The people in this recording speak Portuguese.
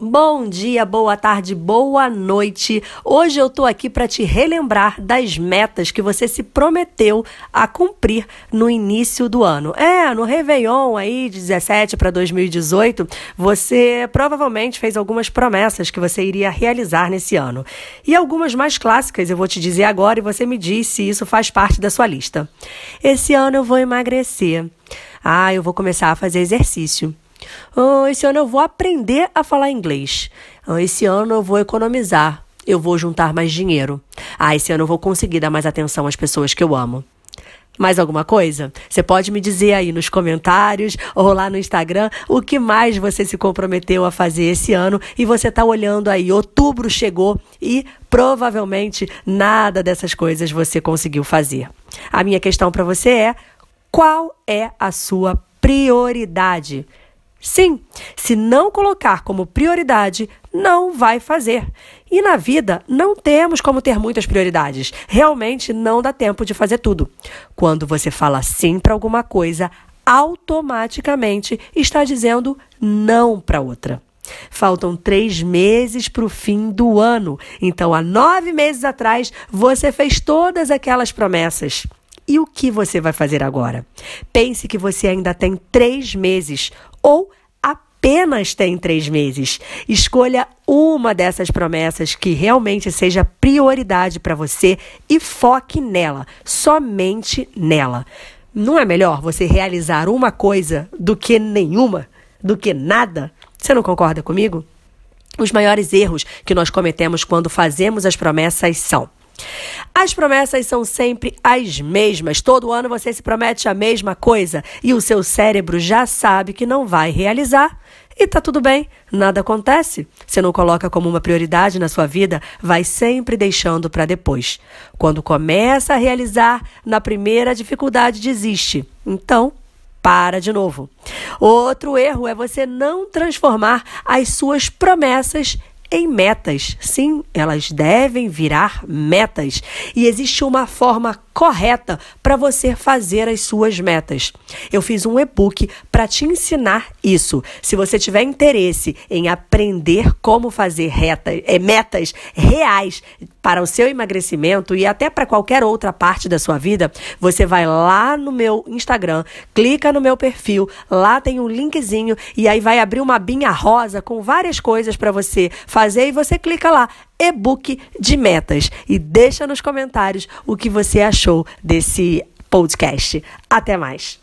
Bom dia, boa tarde, boa noite. Hoje eu tô aqui para te relembrar das metas que você se prometeu a cumprir no início do ano. É, no Réveillon aí de 17 para 2018, você provavelmente fez algumas promessas que você iria realizar nesse ano. E algumas mais clássicas eu vou te dizer agora e você me diz se isso faz parte da sua lista. Esse ano eu vou emagrecer. Ah, eu vou começar a fazer exercício. Oh, esse ano eu vou aprender a falar inglês. Oh, esse ano eu vou economizar. Eu vou juntar mais dinheiro. Ah, esse ano eu vou conseguir dar mais atenção às pessoas que eu amo. Mais alguma coisa? Você pode me dizer aí nos comentários ou lá no Instagram o que mais você se comprometeu a fazer esse ano e você está olhando aí, outubro chegou e provavelmente nada dessas coisas você conseguiu fazer. A minha questão para você é: qual é a sua prioridade? Sim, se não colocar como prioridade, não vai fazer. E na vida não temos como ter muitas prioridades. Realmente não dá tempo de fazer tudo. Quando você fala sim para alguma coisa, automaticamente está dizendo não para outra. Faltam três meses para o fim do ano. Então, há nove meses atrás, você fez todas aquelas promessas. E o que você vai fazer agora? Pense que você ainda tem três meses ou apenas tem três meses. Escolha uma dessas promessas que realmente seja prioridade para você e foque nela, somente nela. Não é melhor você realizar uma coisa do que nenhuma, do que nada? Você não concorda comigo? Os maiores erros que nós cometemos quando fazemos as promessas são as promessas são sempre as mesmas. Todo ano você se promete a mesma coisa e o seu cérebro já sabe que não vai realizar. E tá tudo bem, nada acontece. Você não coloca como uma prioridade na sua vida, vai sempre deixando para depois. Quando começa a realizar, na primeira dificuldade desiste. Então, para de novo. Outro erro é você não transformar as suas promessas em metas. Sim, elas devem virar metas. E existe uma forma correta para você fazer as suas metas. Eu fiz um e-book para te ensinar isso. Se você tiver interesse em aprender como fazer reta, é, metas reais para o seu emagrecimento e até para qualquer outra parte da sua vida, você vai lá no meu Instagram, clica no meu perfil, lá tem um linkzinho e aí vai abrir uma abinha rosa com várias coisas para você fazer e você clica lá e-book de metas e deixa nos comentários o que você achou desse podcast. Até mais.